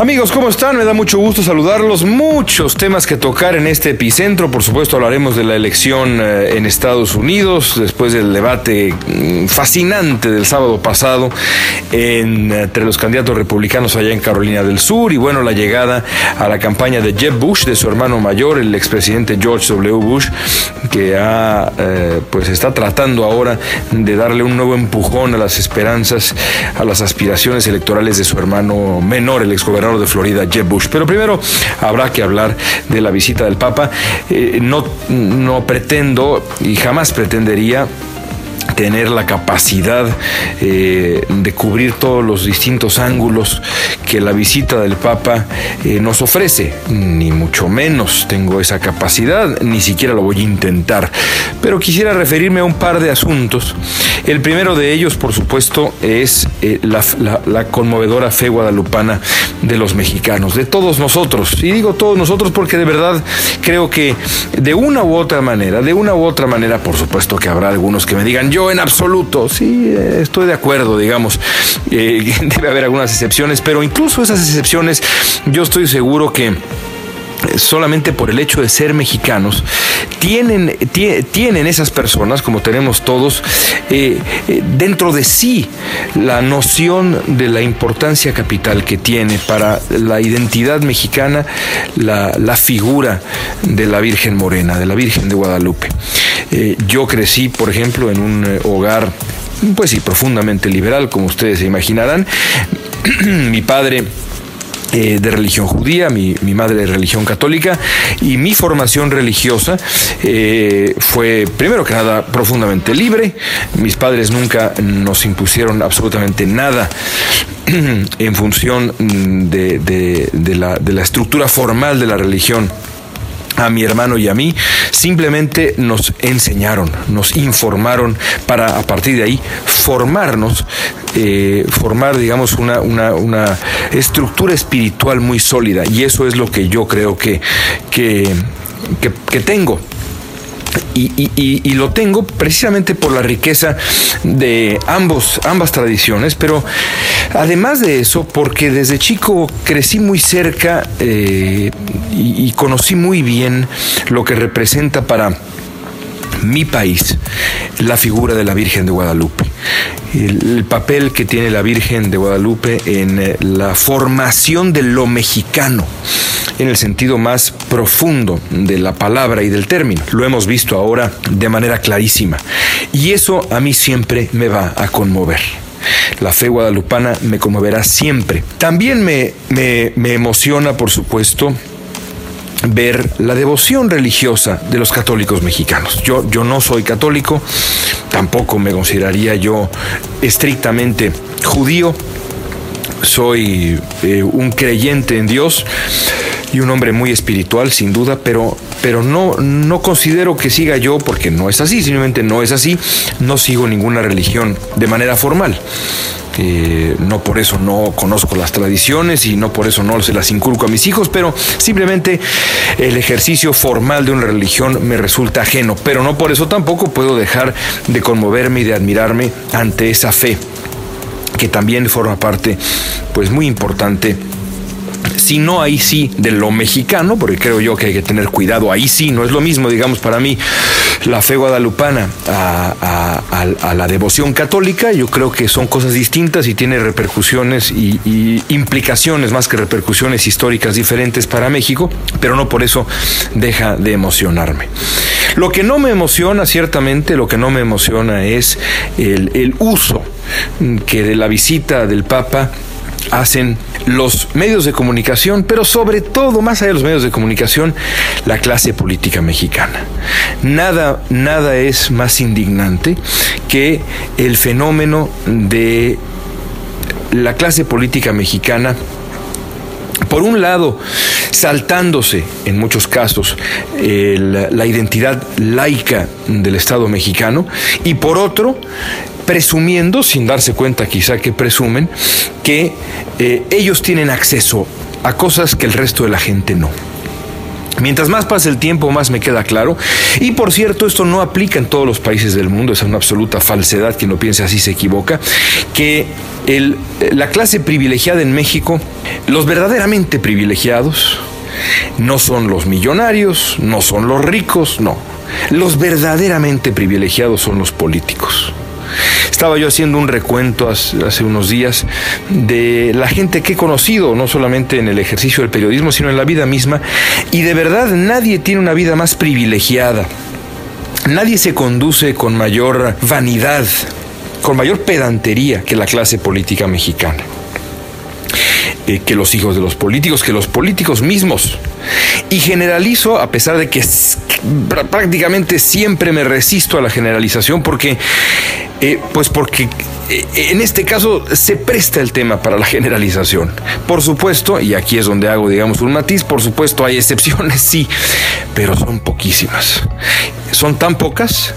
Amigos, ¿cómo están? Me da mucho gusto saludarlos. Muchos temas que tocar en este epicentro. Por supuesto, hablaremos de la elección eh, en Estados Unidos, después del debate mm, fascinante del sábado pasado entre los candidatos republicanos allá en Carolina del Sur y bueno, la llegada a la campaña de Jeb Bush, de su hermano mayor, el expresidente George W. Bush, que ha, eh, pues está tratando ahora de darle un nuevo empujón a las esperanzas, a las aspiraciones electorales de su hermano menor, el exgobernador de Florida, Jeb Bush. Pero primero habrá que hablar de la visita del Papa. Eh, no, no pretendo y jamás pretendería tener la capacidad eh, de cubrir todos los distintos ángulos que la visita del Papa eh, nos ofrece, ni mucho menos tengo esa capacidad, ni siquiera lo voy a intentar, pero quisiera referirme a un par de asuntos. El primero de ellos, por supuesto, es eh, la, conmovedora fe guadalupana de los mexicanos, de todos nosotros, y digo todos nosotros porque de verdad creo que de una u otra manera, de una u otra manera, por supuesto que habrá algunos que me digan, en absoluto. Sí, estoy de acuerdo, digamos. Eh, debe haber algunas excepciones, pero incluso esas excepciones, yo estoy seguro que solamente por el hecho de ser mexicanos, tienen, tienen esas personas, como tenemos todos, eh, eh, dentro de sí la noción de la importancia capital que tiene para la identidad mexicana la, la figura de la Virgen Morena, de la Virgen de Guadalupe. Eh, yo crecí, por ejemplo, en un eh, hogar, pues sí, profundamente liberal, como ustedes se imaginarán. mi padre eh, de religión judía, mi, madre de religión católica y mi formación religiosa fue primero que nada profundamente libre. Mis padres nunca nos impusieron absolutamente nada en función de la estructura formal de la religión a mi hermano y a mí, simplemente nos enseñaron, nos informaron para a partir de ahí formarnos, eh, formar, digamos, una, una, una, estructura espiritual muy sólida. Y eso es lo que yo creo que, que, que tengo y, lo tengo precisamente por la riqueza de ambos, ambas tradiciones, pero además de eso, porque desde chico crecí muy cerca eh, y conocí muy bien lo que representa para mi país la figura de la Virgen de Guadalupe. El, papel que tiene la Virgen de Guadalupe en eh, la formación de lo mexicano, en el sentido más profundo de la palabra y del término. Lo hemos visto ahora de manera clarísima. Y eso a mí siempre me va a conmover. La fe guadalupana me conmoverá siempre. También me, me, me emociona, por supuesto, ver la devoción religiosa de los católicos mexicanos. Yo, yo no soy católico, tampoco me consideraría yo estrictamente judío, soy eh, un creyente en Dios y un hombre muy espiritual, sin duda, pero, pero no, no considero que siga yo, porque no es así, simplemente no es así, no sigo ninguna religión de manera formal. No por eso no conozco las tradiciones y no por eso no se las inculco a mis hijos, pero simplemente el ejercicio formal de una religión me resulta ajeno, pero no por eso tampoco puedo dejar de conmoverme y de admirarme ante esa fe que también forma parte pues muy importante si no ahí sí de lo mexicano, porque creo yo que hay que tener cuidado, ahí sí, no es lo mismo, digamos, para mí la fe guadalupana a, la devoción católica, yo creo que son cosas distintas y tiene repercusiones y, implicaciones más que repercusiones históricas diferentes para México, pero no por eso deja de emocionarme. Lo que no me emociona, ciertamente, lo que no me emociona es el, el uso que de la visita del Papa hacen los medios de comunicación, pero sobre todo, más allá de los medios de comunicación, la clase política mexicana. Nada, nada es más indignante que el fenómeno de la clase política mexicana por un lado, saltándose en muchos casos la identidad laica del Estado mexicano, y por otro, presumiendo, sin darse cuenta quizá que presumen, que eh, ellos tienen acceso a cosas que el resto de la gente no. Mientras más pasa el tiempo, más me queda claro. Y por cierto, esto no aplica en todos los países del mundo, es una absoluta falsedad, quien lo piense así se equivoca, que la clase privilegiada en México, los verdaderamente privilegiados, no son los millonarios, no son los ricos, no. Los verdaderamente privilegiados son los políticos. Estaba yo haciendo un recuento hace, unos días de la gente que he conocido, no solamente en el ejercicio del periodismo, sino en la vida misma, y de verdad nadie tiene una vida más privilegiada. Nadie se conduce con mayor vanidad, con mayor pedantería que la clase política mexicana. Que los hijos de los políticos, que los políticos mismos. Y generalizo, a pesar de que prácticamente siempre me resisto a la generalización, porque eh, pues porque eh, en este caso se presta el tema para la generalización. Por supuesto, y aquí es donde hago, digamos, un matiz, por supuesto hay excepciones, sí, pero son poquísimas. Son tan pocas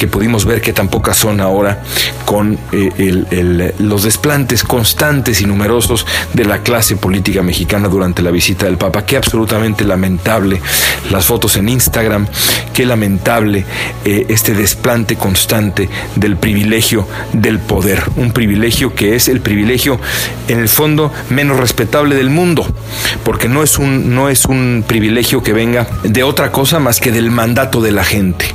que pudimos ver que tampoco son ahora con eh, los desplantes constantes y numerosos de la clase política mexicana durante la visita del Papa. Qué absolutamente lamentable las fotos en Instagram, qué lamentable eh, este desplante constante del privilegio del poder, un privilegio que es el privilegio en el fondo menos respetable del mundo, porque no es un, no es un privilegio que venga de otra cosa más que del mandato de la gente.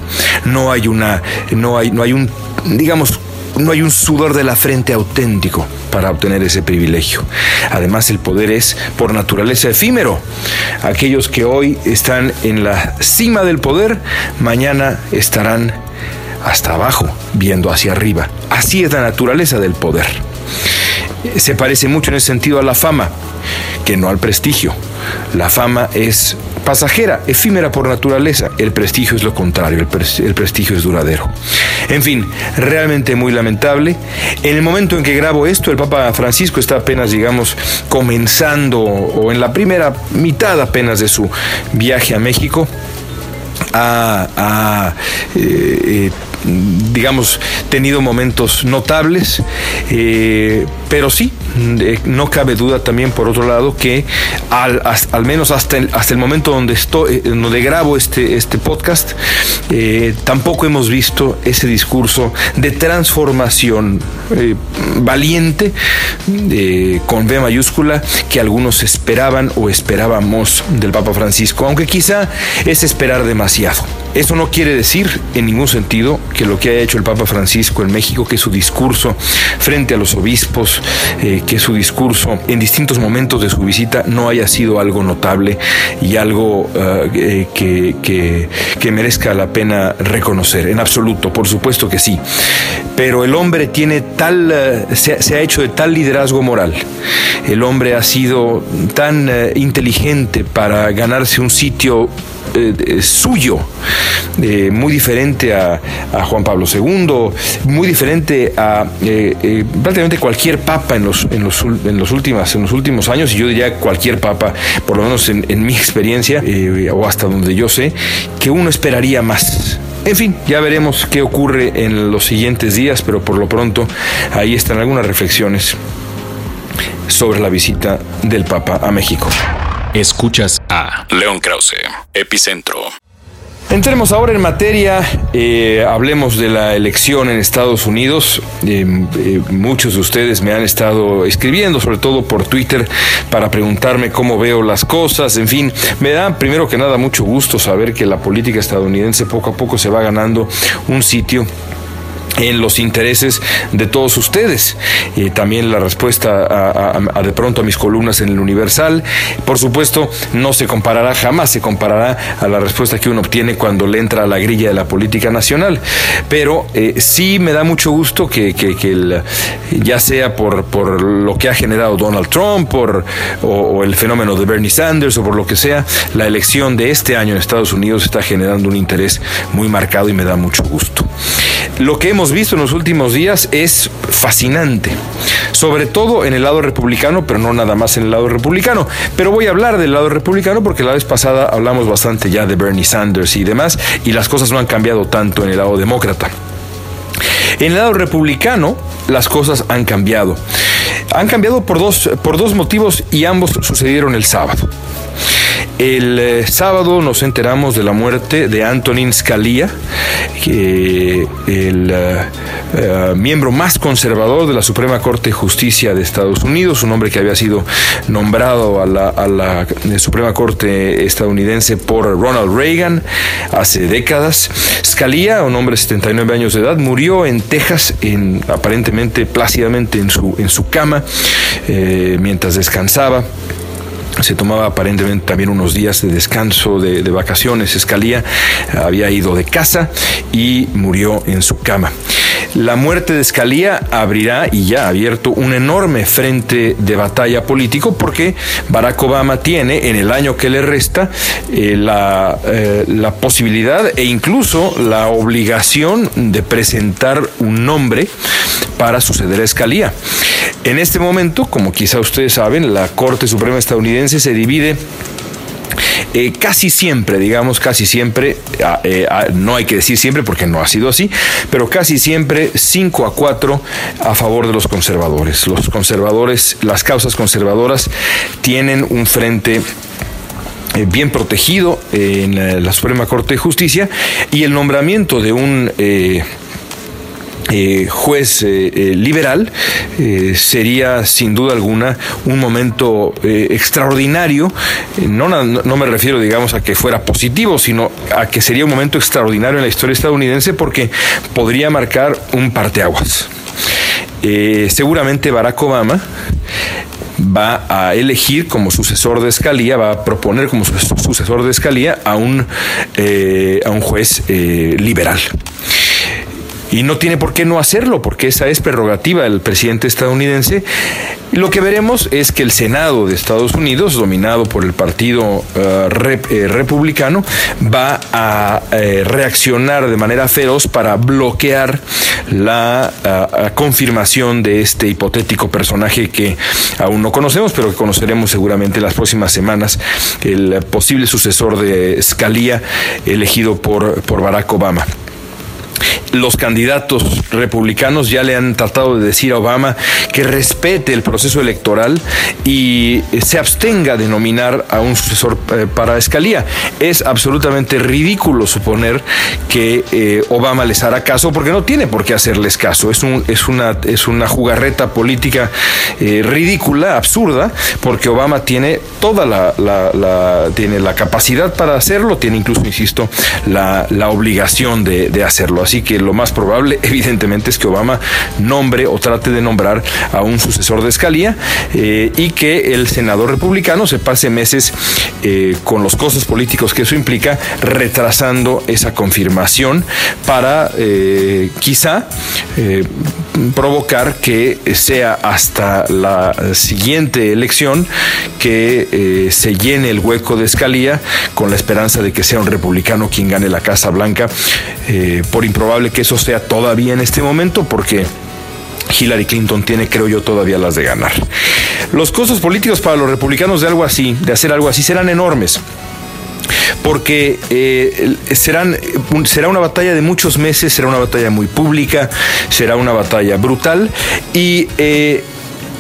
No hay una no hay, no hay un, digamos, no hay un sudor de la frente auténtico para obtener ese privilegio. Además, el poder es por naturaleza efímero. Aquellos que hoy están en la cima del poder, mañana estarán hasta abajo, viendo hacia arriba. Así es la naturaleza del poder. Se parece mucho en ese sentido a la fama, que no al prestigio. La fama es pasajera, efímera por naturaleza. El prestigio es lo contrario, el, prestigio es duradero. En fin, realmente muy lamentable. En el momento en que grabo esto, el Papa Francisco está apenas, digamos, comenzando o en la primera mitad apenas de su viaje a México. A, eh, eh, digamos, tenido momentos notables, eh, pero sí, eh, no cabe duda también, por otro lado, que al, al menos hasta el, hasta el momento donde, estoy, eh, donde grabo este, este podcast, tampoco hemos visto ese discurso de transformación valiente, con B mayúscula, que algunos esperaban o esperábamos del Papa Francisco, aunque quizá es esperar demasiado. Eso no quiere decir en ningún sentido que lo que ha hecho el Papa Francisco en México, que su discurso frente a los obispos, eh, que su discurso en distintos momentos de su visita no haya sido algo notable y algo eh, que, que, merezca la pena reconocer. En absoluto, por supuesto que sí. Pero el hombre tiene tal, eh, se, ha hecho de tal liderazgo moral. El hombre ha sido tan inteligente para ganarse un sitio suyo, muy diferente a, Juan Pablo II, muy diferente a eh, eh, prácticamente cualquier papa en los, en, los, en, los últimos, en los últimos años, y yo diría cualquier papa, por lo menos en, mi experiencia, eh, o hasta donde yo sé, que uno esperaría más. En fin, ya veremos qué ocurre en los siguientes días, pero por lo pronto ahí están algunas reflexiones sobre la visita del Papa a México. Escuchas a León Krause, Epicentro. Entremos ahora en materia, eh, hablemos de la elección en Estados Unidos. Eh, eh, muchos de ustedes me han estado escribiendo, sobre todo por Twitter, para preguntarme cómo veo las cosas. En fin, me da primero que nada mucho gusto saber que la política estadounidense poco a poco se va ganando un sitio en los intereses de todos ustedes. también la respuesta a, de pronto a mis columnas en el Universal. Por supuesto, no se comparará, jamás se comparará a la respuesta que uno obtiene cuando le entra a la grilla de la política nacional. Pero eh, sí me da mucho gusto que, ya sea por, por lo que ha generado Donald Trump por, o, el fenómeno de Bernie Sanders o por lo que sea, la elección de este año en Estados Unidos está generando un interés muy marcado y me da mucho gusto. Lo que hemos visto en los últimos días es fascinante, sobre todo en el lado republicano, pero no nada más en el lado republicano. Pero voy a hablar del lado republicano porque la vez pasada hablamos bastante ya de Bernie Sanders y demás, y las cosas no han cambiado tanto en el lado demócrata. En el lado republicano, las cosas han cambiado. Han cambiado por dos, por dos motivos y ambos sucedieron el sábado. El eh, sábado nos enteramos de la muerte de Antonin Scalia, el eh, eh, miembro más conservador de la Suprema Corte de Justicia de Estados Unidos, un hombre que había sido nombrado a la, Suprema Corte estadounidense por Ronald Reagan hace décadas. Scalia, un hombre de 79 años de edad, murió en Texas, en, aparentemente plácidamente en su, en su cama, mientras descansaba se tomaba aparentemente también unos días de descanso, de, vacaciones. Escalía había ido de casa y murió en su cama. La muerte de Escalía abrirá y ya ha abierto un enorme frente de batalla político porque Barack Obama tiene en el año que le resta eh, la, eh, la posibilidad e incluso la obligación de presentar un nombre para suceder a Escalía. En este momento, como quizá ustedes saben, la Corte Suprema estadounidense se divide eh, casi siempre, digamos casi siempre, eh, no hay que decir siempre porque no ha sido así, pero casi siempre 5 a 4 a favor de los conservadores. Los conservadores, las causas conservadoras tienen un frente eh, bien protegido en la Suprema Corte de Justicia y el nombramiento de un eh, juez eh, eh, liberal sería sin duda alguna un momento extraordinario. No, no, me refiero, digamos, a que fuera positivo, sino a que sería un momento extraordinario en la historia estadounidense porque podría marcar un parteaguas. seguramente Barack Obama va a elegir como sucesor de Escalía, va a proponer como sucesor de Escalía a un, a un juez liberal y no tiene por qué no hacerlo, porque esa es prerrogativa del presidente estadounidense. Lo que veremos es que el Senado de Estados Unidos, dominado por el Partido eh, eh, Republicano, va a eh, reaccionar de manera feroz para bloquear la confirmación de este hipotético personaje que aún no conocemos, pero que conoceremos seguramente en las próximas semanas, el posible sucesor de Scalia elegido por, por Barack Obama los candidatos republicanos ya le han tratado de decir a Obama que respete el proceso electoral y se abstenga de nominar a un sucesor eh, para Escalía. Es absolutamente ridículo suponer que eh, Obama les hará caso porque no tiene por qué hacerles caso. Es, un, es, una, es una jugarreta política eh, ridícula, absurda, porque Obama tiene toda la, tiene la capacidad para hacerlo, tiene incluso, insisto, la, obligación de hacerlo. Así que lo más probable, evidentemente, es que Obama nombre o trate de nombrar a un sucesor de Escalía eh, y que el senador republicano se pase meses eh, con los costos políticos que eso implica, retrasando esa confirmación para eh, quizá provocar que sea hasta la siguiente elección que se llene el hueco de Escalía con la esperanza de que sea un republicano quien gane la Casa Blanca, por improbable que eso sea todavía en este momento porque Hillary Clinton tiene, creo yo, todavía las de ganar. Los costos políticos para los republicanos de algo así, de hacer algo así, serán enormes porque eh, serán, será una batalla de muchos meses, será una batalla muy pública, será una batalla brutal y eh,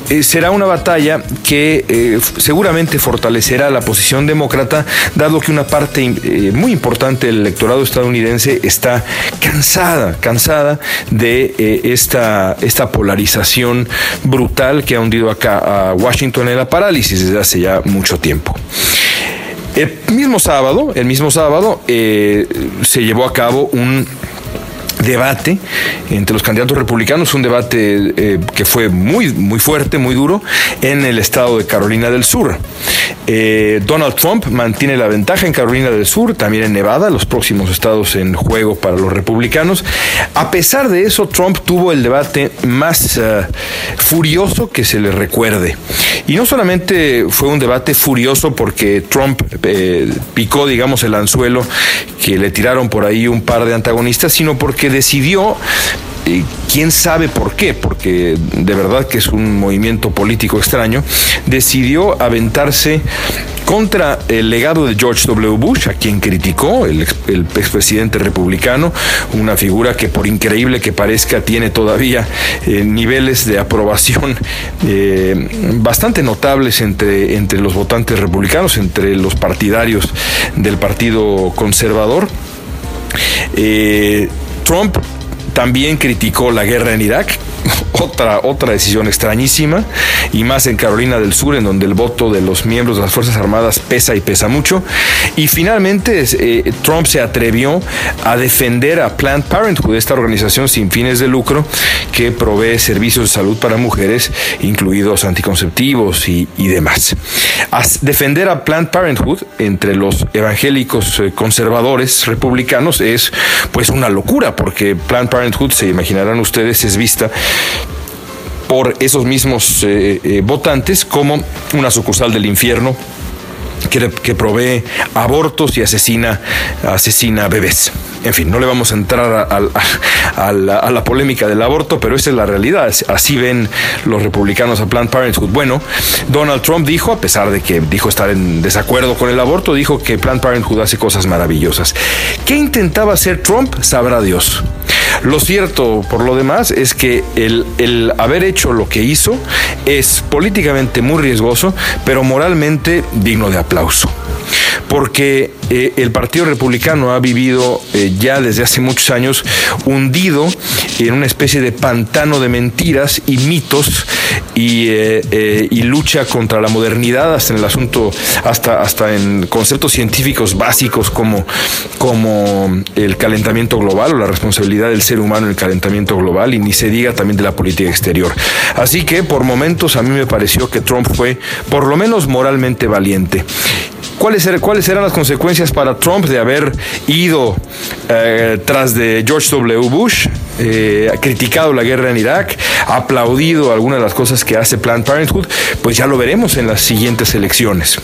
eh, será una batalla que eh, seguramente fortalecerá la posición demócrata, dado que una parte eh, muy importante del electorado estadounidense está cansada, cansada de esta, esta polarización brutal que ha hundido acá a Washington en la parálisis desde hace ya mucho tiempo. El mismo sábado, el mismo sábado, se llevó a cabo un debate entre los candidatos republicanos, un debate eh, que fue muy, muy fuerte, muy duro, en el estado de Carolina del Sur. Eh, Donald Trump mantiene la ventaja en Carolina del Sur, también en Nevada, los próximos estados en juego para los republicanos. A pesar de eso, Trump tuvo el debate más eh, furioso que se le recuerde. Y no solamente fue un debate furioso porque Trump picó, digamos, el anzuelo que le tiraron por ahí un par de antagonistas, sino porque decidió quién sabe por qué, porque de verdad que es un movimiento político extraño, decidió aventarse contra el legado de George W. Bush, a quien criticó, el, expresidente republicano, una figura que por increíble que parezca tiene todavía eh, niveles de aprobación eh, bastante notables entre, entre los votantes republicanos, entre los partidarios del Partido Conservador. Eh, Trump también criticó la guerra en Irak, otra, otra decisión extrañísima, y más en Carolina del Sur, en donde el voto de los miembros de las Fuerzas Armadas pesa y pesa mucho. Y finalmente eh, Trump se atrevió a defender a Planned Parenthood, esta organización sin fines de lucro que provee servicios de salud para mujeres, incluidos anticonceptivos y, demás. defender a Planned Parenthood entre los evangélicos eh, conservadores republicanos es pues una locura, porque Planned Parenthood, se imaginarán ustedes, es vista por esos mismos eh, eh, votantes como una sucursal del infierno que, provee abortos y asesina, asesina bebés. En fin, no le vamos a entrar a, la, polémica del aborto, pero esa es la realidad. Así ven los republicanos a Planned Parenthood. Bueno, Donald Trump dijo, a pesar de que dijo estar en desacuerdo con el aborto, dijo que Planned Parenthood hace cosas maravillosas. ¿Qué intentaba hacer Trump? Sabrá Dios. Lo cierto, por lo demás, es que el, el haber hecho lo que hizo es políticamente muy riesgoso, pero moralmente digno de aplauso porque eh, el Partido Republicano ha vivido eh, ya desde hace muchos años hundido en una especie de pantano de mentiras y mitos y, eh, lucha contra la modernidad hasta en el asunto, hasta, hasta en conceptos científicos básicos como, como el calentamiento global o la responsabilidad del ser humano en el calentamiento global y ni se diga también de la política exterior. Así que por momentos a mí me pareció que Trump fue por lo menos moralmente valiente. ¿Cuáles, ¿Cuáles eran las consecuencias para Trump de haber ido eh, tras de George W. Bush, eh, criticado la guerra en Irak, aplaudido algunas de las cosas que hace Planned Parenthood? Pues ya lo veremos en las siguientes elecciones.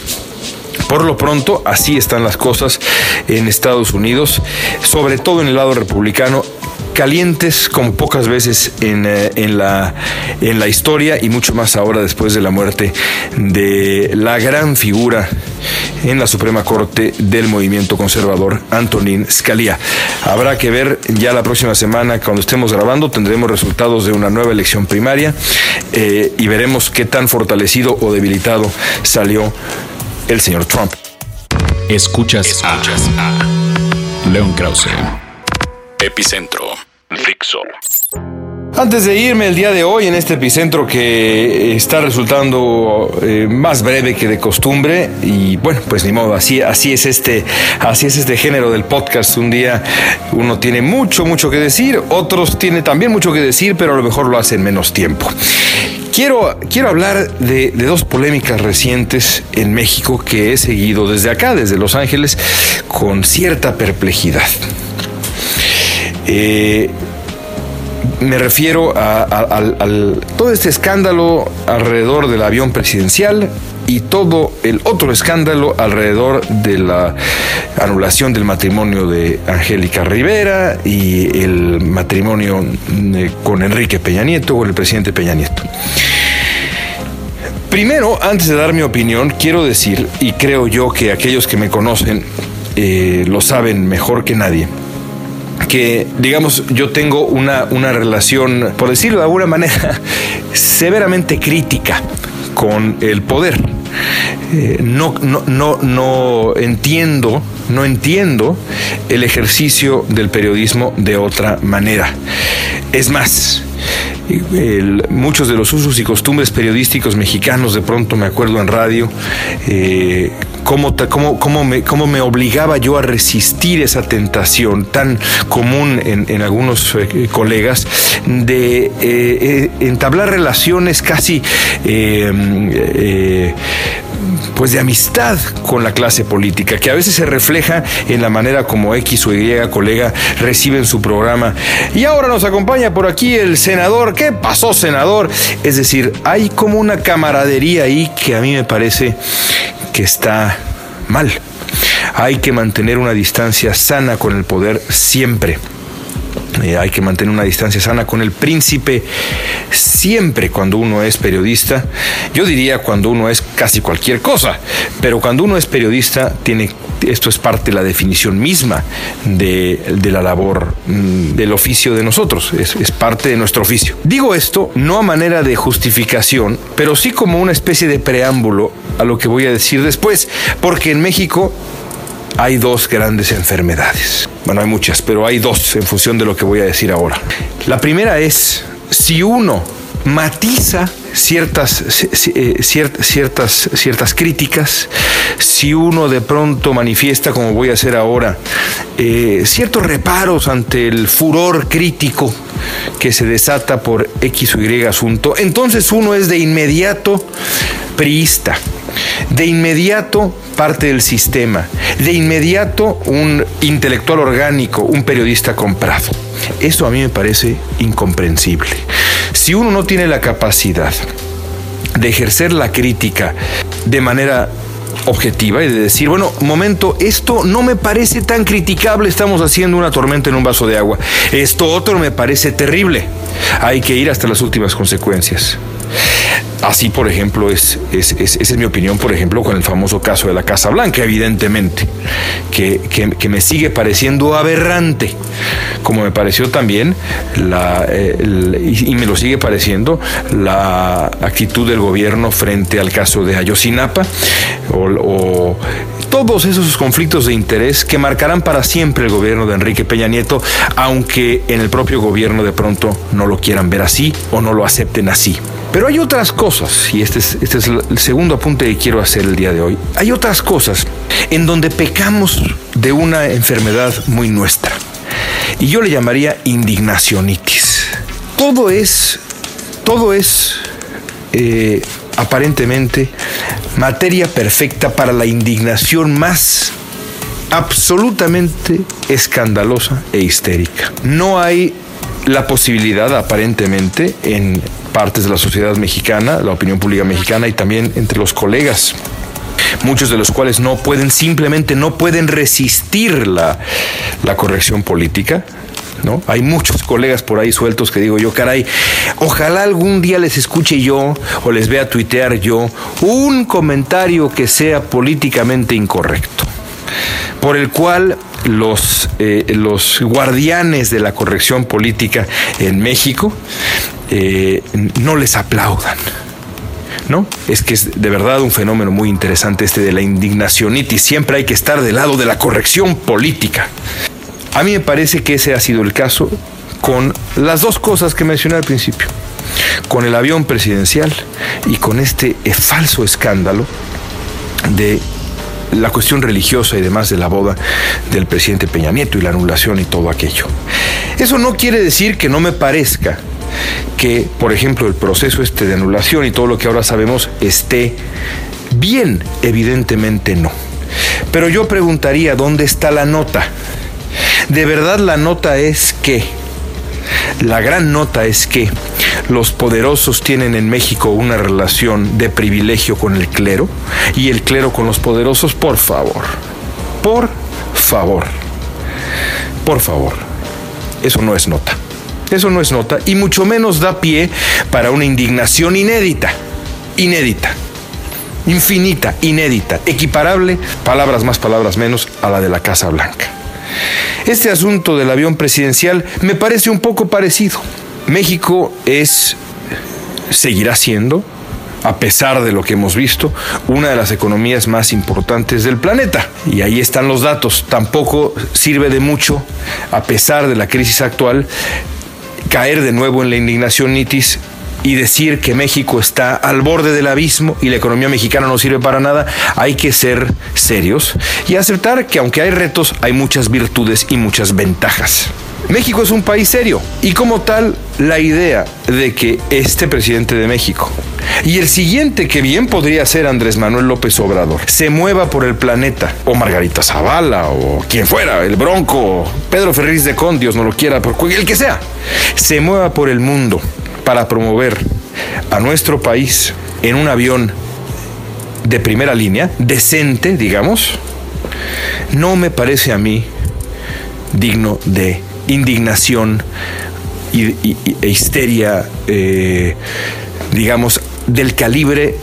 Por lo pronto, así están las cosas en Estados Unidos, sobre todo en el lado republicano calientes como pocas veces en, eh, en, la, en la historia y mucho más ahora después de la muerte de la gran figura en la Suprema Corte del movimiento conservador, Antonin Scalia. Habrá que ver ya la próxima semana, cuando estemos grabando, tendremos resultados de una nueva elección primaria eh, y veremos qué tan fortalecido o debilitado salió el señor Trump. Escuchas, Escuchas a León Krause. Epicentro. Fixo. Antes de irme el día de hoy en este epicentro que está resultando eh, más breve que de costumbre y bueno pues ni modo así así es este así es este género del podcast un día uno tiene mucho mucho que decir otros tiene también mucho que decir pero a lo mejor lo hacen menos tiempo Quiero, quiero hablar de, dos polémicas recientes en México que he seguido desde acá, desde Los Ángeles, con cierta perplejidad. Eh, me refiero a, todo este escándalo alrededor del avión presidencial y todo el otro escándalo alrededor de la anulación del matrimonio de Angélica Rivera y el matrimonio eh, con Enrique Peña Nieto, con el presidente Peña Nieto. Primero, antes de dar mi opinión, quiero decir, y creo yo que aquellos que me conocen eh, lo saben mejor que nadie, que, digamos, yo tengo una, una relación, por decirlo de alguna manera, severamente crítica con el poder. Eh, no, no, no, no entiendo, no entiendo el ejercicio del periodismo de otra manera. Es más, muchos de los usos y costumbres periodísticos mexicanos, de pronto me acuerdo en radio, eh, cómo, cómo, me, cómo, me, obligaba yo a resistir esa tentación tan común en, algunos eh, colegas de eh, entablar relaciones casi pues de amistad con la clase política, que a veces se refleja en la manera como X o Y colega reciben su programa. Y ahora nos acompaña por aquí el senador. ¿Qué pasó, senador? Es decir, hay como una camaradería ahí que a mí me parece está mal. Hay que mantener una distancia sana con el poder siempre. Eh, hay que mantener una distancia sana con el príncipe siempre cuando uno es periodista. Yo diría cuando uno es casi cualquier cosa, pero cuando uno es periodista tiene esto es parte de la definición misma de, la labor mm, del oficio de nosotros, es, es, parte de nuestro oficio. Digo esto no a manera de justificación, pero sí como una especie de preámbulo a lo que voy a decir después, porque en México hay dos grandes enfermedades. Bueno, hay muchas, pero hay dos en función de lo que voy a decir ahora. La primera es si uno matiza ciertas, eh, ciertas, ciertas críticas, si uno de pronto manifiesta, como voy a hacer ahora, eh, ciertos reparos ante el furor crítico que se desata por X o Y asunto, entonces uno es de inmediato priista, de inmediato parte del sistema, de inmediato un intelectual orgánico, un periodista comprado. Eso a mí me parece incomprensible. Si uno no tiene la capacidad de ejercer la crítica de manera objetiva y de decir, bueno, momento, esto no me parece tan criticable, estamos haciendo una tormenta en un vaso de agua, esto otro me parece terrible, hay que ir hasta las últimas consecuencias. Así, por ejemplo, es, es, esa es mi opinión, por ejemplo, con el famoso caso de la Casa Blanca, evidentemente, que, que, me sigue pareciendo aberrante, como me pareció también, la, eh, y, me lo sigue pareciendo, la actitud del gobierno frente al caso de Ayotzinapa, o, o todos esos conflictos de interés que marcarán para siempre el gobierno de Enrique Peña Nieto, aunque en el propio gobierno de pronto no lo quieran ver así o no lo acepten así. Pero hay otras cosas, y este es, este es el segundo apunte que quiero hacer el día de hoy. Hay otras cosas en donde pecamos de una enfermedad muy nuestra. Y yo le llamaría indignacionitis. Todo es, todo es eh, aparentemente materia perfecta para la indignación más absolutamente escandalosa e histérica. No hay la posibilidad aparentemente en partes de la sociedad mexicana, la opinión pública mexicana y también entre los colegas muchos de los cuales no pueden, simplemente no pueden resistir la, la corrección política. ¿No? Hay muchos colegas por ahí sueltos que digo yo, caray, ojalá algún día les escuche yo o les vea tuitear yo un comentario que sea políticamente incorrecto, por el cual los, eh, los guardianes de la corrección política en México eh, no les aplaudan. ¿No? Es que es de verdad un fenómeno muy interesante este de la indignacionitis. Siempre hay que estar del lado de la corrección política. A mí me parece que ese ha sido el caso con las dos cosas que mencioné al principio. Con el avión presidencial y con este falso escándalo de la cuestión religiosa y demás de la boda del presidente Peña Nieto y la anulación y todo aquello. Eso no quiere decir que no me parezca que, por ejemplo, el proceso este de anulación y todo lo que ahora sabemos esté bien, evidentemente no. Pero yo preguntaría, ¿dónde está la nota? ¿De verdad la nota es que? La gran nota es que los poderosos tienen en México una relación de privilegio con el clero y el clero con los poderosos, por favor, por favor, por favor, eso no es nota. Eso no es nota y mucho menos da pie para una indignación inédita, inédita, infinita, inédita, equiparable, palabras más, palabras menos, a la de la Casa Blanca. Este asunto del avión presidencial me parece un poco parecido. México es, seguirá siendo, a pesar de lo que hemos visto, una de las economías más importantes del planeta. Y ahí están los datos. Tampoco sirve de mucho, a pesar de la crisis actual, caer de nuevo en la indignación nitis y decir que México está al borde del abismo y la economía mexicana no sirve para nada, hay que ser serios y aceptar que aunque hay retos, hay muchas virtudes y muchas ventajas. México es un país serio y como tal la idea de que este presidente de México y el siguiente que bien podría ser Andrés Manuel López Obrador se mueva por el planeta o Margarita Zavala o quien fuera, el Bronco, Pedro Ferriz de Con, Dios no lo quiera, por el que sea, se mueva por el mundo para promover a nuestro país en un avión de primera línea, decente, digamos, no me parece a mí digno de indignación e histeria, eh, digamos, del calibre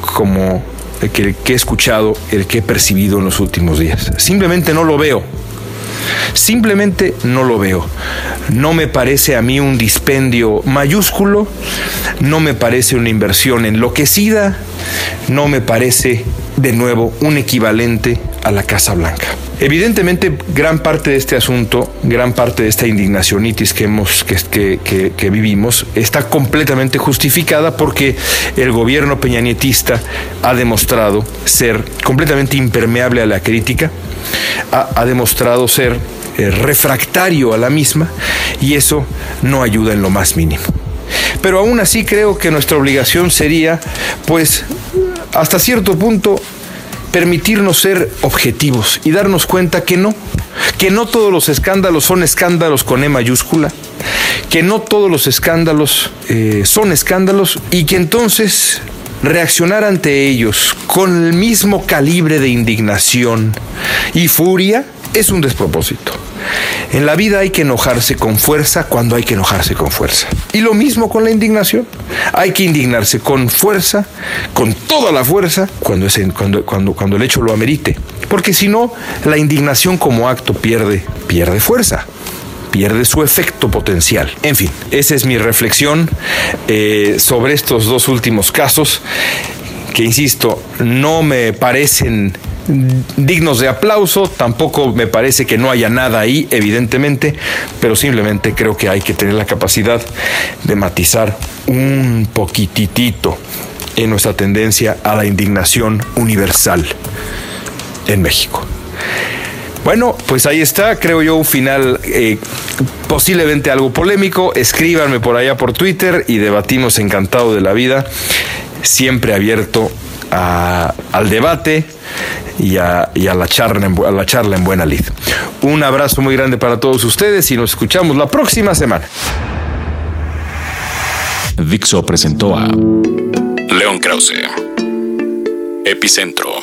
como el que, he escuchado, el que he percibido en los últimos días. Simplemente no lo veo. Simplemente no lo veo. No me parece a mí un dispendio mayúsculo, no me parece una inversión enloquecida, no me parece de nuevo un equivalente a la Casa Blanca. Evidentemente, gran parte de este asunto, gran parte de esta indignacionitis que, hemos, que, vivimos, está completamente justificada porque el gobierno peñanietista ha demostrado ser completamente impermeable a la crítica, ha, demostrado ser eh, refractario a la misma y eso no ayuda en lo más mínimo. Pero aún así creo que nuestra obligación sería, pues, hasta cierto punto, permitirnos ser objetivos y darnos cuenta que no, que no todos los escándalos son escándalos con E mayúscula, que no todos los escándalos eh, son escándalos y que entonces reaccionar ante ellos con el mismo calibre de indignación y furia es un despropósito. En la vida hay que enojarse con fuerza cuando hay que enojarse con fuerza. Y lo mismo con la indignación. Hay que indignarse con fuerza, con toda la fuerza, cuando, el hecho lo amerite. Porque si no, la indignación como acto pierde fuerza pierde su efecto potencial. En fin, esa es mi reflexión eh, sobre estos dos últimos casos, que insisto, no me parecen dignos de aplauso, tampoco me parece que no haya nada ahí, evidentemente, pero simplemente creo que hay que tener la capacidad de matizar un poquitito en nuestra tendencia a la indignación universal en México. Bueno, pues ahí está, creo yo, un final eh, posiblemente algo polémico. Escríbanme por allá por Twitter y debatimos encantado de la vida, siempre abierto al debate y a, la charla en, a la charla en buena lid. Un abrazo muy grande para todos ustedes y nos escuchamos la próxima semana. Dixo presentó a León Krause, Epicentro.